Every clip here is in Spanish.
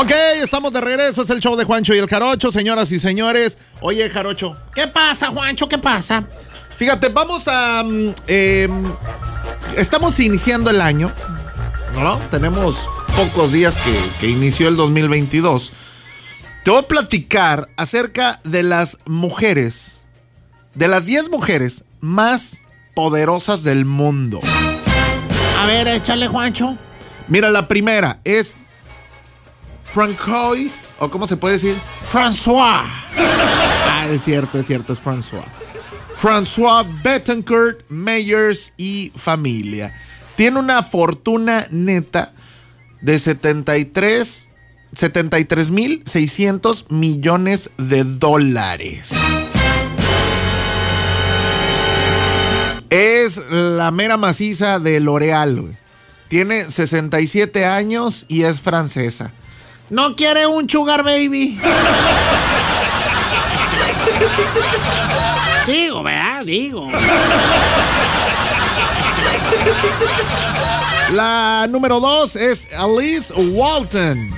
Ok, estamos de regreso. Es el show de Juancho y el Jarocho, señoras y señores. Oye, Jarocho. ¿Qué pasa, Juancho? ¿Qué pasa? Fíjate, vamos a. mm, em, estamos iniciando el año, ¿no? Tenemos pocos días que, que inició el 2022. Te voy a platicar acerca de las mujeres, de las 10 mujeres más poderosas del mundo. A ver, échale, Juancho. Mira, la primera es Francois, o cómo se puede decir, François. Ah, es cierto, es cierto, es François. François Bettencourt, Meyers y familia. Tiene una fortuna neta de 73 73.600 millones de dólares. Es la mera maciza de L'Oreal. Tiene 67 años y es francesa. ¿No quiere un sugar baby? Digo, ¿verdad? Digo. La número 2 es Alice Walton.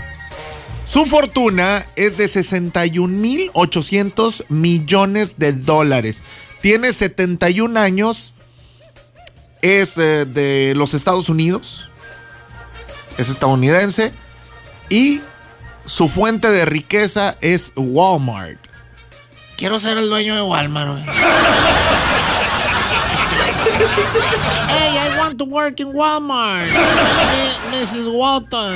Su fortuna es de 61.800 millones de dólares. Tiene 71 años. Es eh, de los Estados Unidos. Es estadounidense. Y su fuente de riqueza es Walmart. Quiero ser el dueño de Walmart. hey, I want to work in Walmart. Mrs. Walton.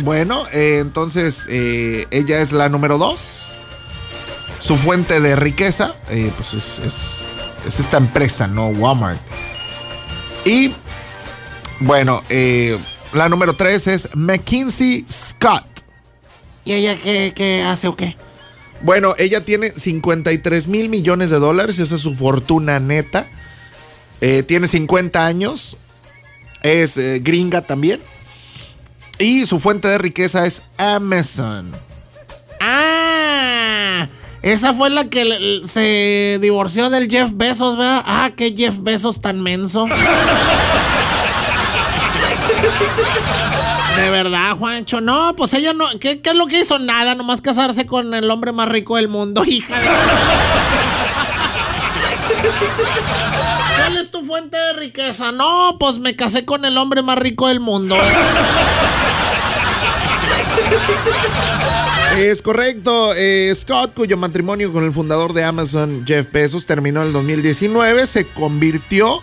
Bueno, eh, entonces eh, ella es la número 2. Su fuente de riqueza, eh, pues es, es- es esta empresa, ¿no? Walmart. Y bueno, eh, la número 3 es McKinsey Scott. ¿Y ella qué, qué hace o qué? Bueno, ella tiene 53 mil millones de dólares, esa es su fortuna neta. Eh, tiene 50 años, es eh, gringa también. Y su fuente de riqueza es Amazon. Ah, esa fue la que se divorció del Jeff Bezos, ¿verdad? Ah, qué Jeff Bezos tan menso. De verdad, Juancho. No, pues ella no. ¿Qué, es lo que hizo? Nada, nomás casarse con el hombre más rico del mundo, hija. ¿Cuál es tu fuente de riqueza? No, pues me casé con el hombre más rico del mundo. Es correcto. eh, Scott, cuyo matrimonio con el fundador de Amazon, Jeff Bezos, terminó en el 2019, se convirtió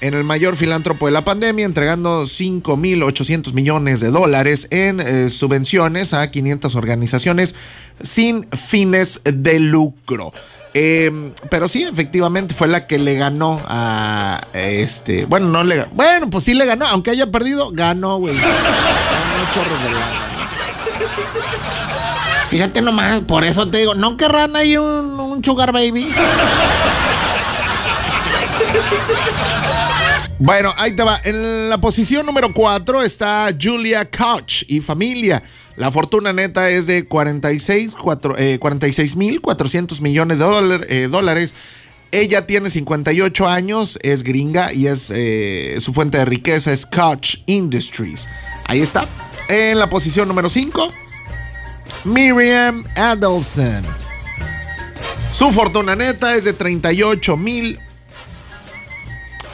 en el mayor filántropo de la pandemia, entregando 5.800 millones de dólares en eh, subvenciones a 500 organizaciones sin fines de lucro. Eh, pero sí, efectivamente fue la que le ganó a este. Bueno, no le. Bueno, pues sí le ganó, aunque haya perdido, ganó, güey. Fíjate nomás, por eso te digo, ¿no querrán ahí un sugar baby? Bueno, ahí te va. En la posición número 4 está Julia Koch y familia. La fortuna neta es de 46 cuatro- eh, 46.400 millones de eh, dólares. Ella tiene 58 años, es gringa y es eh, su fuente de riqueza es Koch Industries. Ahí está. En la posición número 5, Miriam Adelson. Su fortuna neta es de 38 mil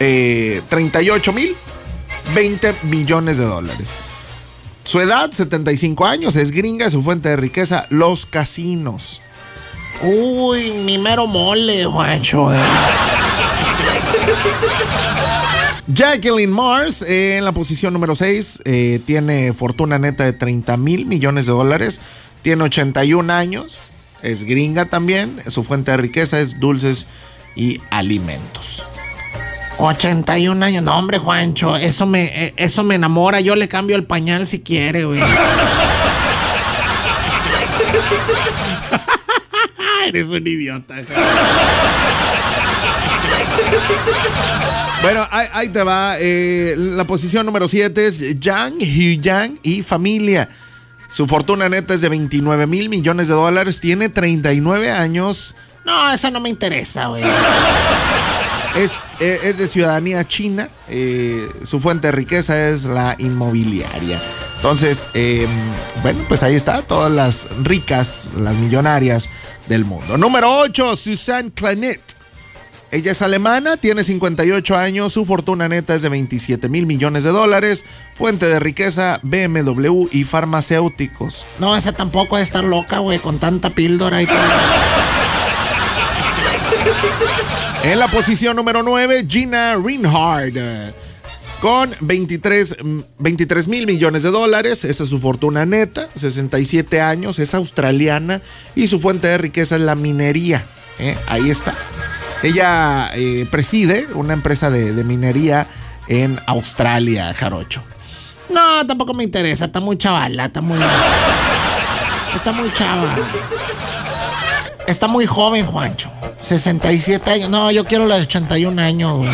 eh, 38 mil 20 millones de dólares. Su edad, 75 años, es gringa, su fuente de riqueza, los casinos. Uy, mi mero mole, Juancho. eh. Jacqueline Mars, eh, en la posición número 6, eh, tiene fortuna neta de 30 mil millones de dólares, tiene 81 años, es gringa también, su fuente de riqueza es dulces y alimentos. 81 años. No, hombre, Juancho, eso me, eh, eso me enamora. Yo le cambio el pañal si quiere, güey. Eres un idiota. Bueno, ahí, ahí te va. eh, la posición número 7 es Yang Hyun y familia. Su fortuna neta es de 29 mil millones de dólares. Tiene 39 años. No, eso no me interesa, güey. Es, eh, es de ciudadanía china. eh, su fuente de riqueza es la inmobiliaria. Entonces, eh, bueno, pues ahí está. Todas las ricas, las millonarias del mundo. Número 8, Suzanne Clanet. Ella es alemana, tiene 58 años, su fortuna neta es de 27 mil millones de dólares, fuente de riqueza BMW y farmacéuticos. No, esa tampoco debe estar loca, güey, con tanta píldora y todo. En la posición número 9, Gina Reinhardt. Con 23 mil millones de dólares, esa es su fortuna neta, 67 años, es australiana y su fuente de riqueza es la minería. ¿eh? Ahí está. Ella eh, preside una empresa de, de minería en Australia, Jarocho. No, tampoco me interesa, está muy chavala, está muy. Está muy chava. Está muy joven, Juancho. 67 años. No, yo quiero la de 81 años, güey.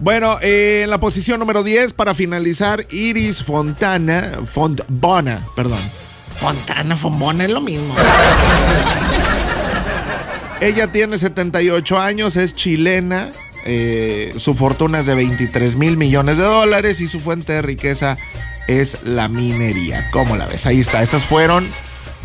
Bueno, eh, en la posición número 10 para finalizar, Iris Fontana, Fontbona, perdón. Fontana, Fombona es lo mismo. Ella tiene 78 años, es chilena, eh, su fortuna es de 23 mil millones de dólares y su fuente de riqueza es la minería. ¿Cómo la ves? Ahí está, esas fueron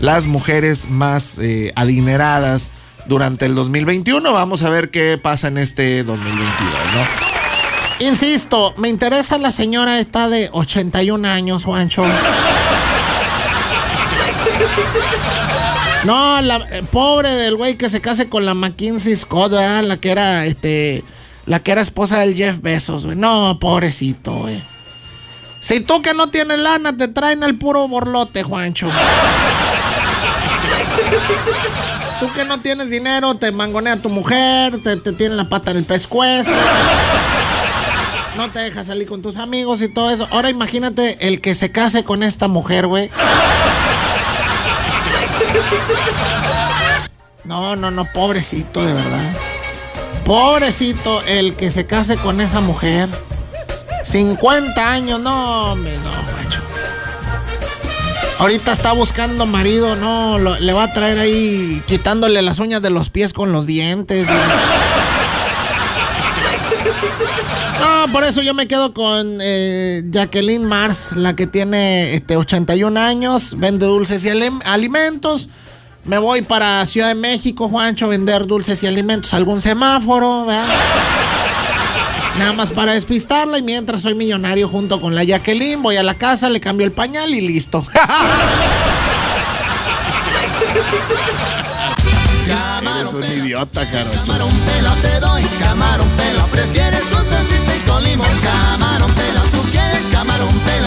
las mujeres más eh, adineradas durante el 2021. Vamos a ver qué pasa en este 2022, ¿no? Insisto, me interesa la señora esta de 81 años, Juancho. No, la eh, pobre del güey que se case con la McKinsey Scott, ¿verdad? La que era, este, la que era esposa del Jeff Bezos, güey. No, pobrecito, güey. Si tú que no tienes lana, te traen el puro borlote, Juancho. Tú que no tienes dinero, te mangonea tu mujer, te, te tiene la pata en el pescuezo. No te deja salir con tus amigos y todo eso. Ahora imagínate el que se case con esta mujer, güey. No, no, no, pobrecito, de verdad. Pobrecito el que se case con esa mujer. 50 años, no, hombre, no. Ahorita está buscando marido, no, le va a traer ahí quitándole las uñas de los pies con los dientes. No, por eso yo me quedo con eh, Jacqueline Mars, la que tiene este, 81 años, vende dulces y alim- alimentos. Me voy para Ciudad de México, Juancho, a vender dulces y alimentos, algún semáforo, ¿verdad? Nada más para despistarla y mientras soy millonario junto con la Jacqueline, voy a la casa, le cambio el pañal y listo. Eres un idiota, caro. Camarón pela te doy, camarón pela prefieres con salsita y con limón. Camarón pela tú quieres, camarón pela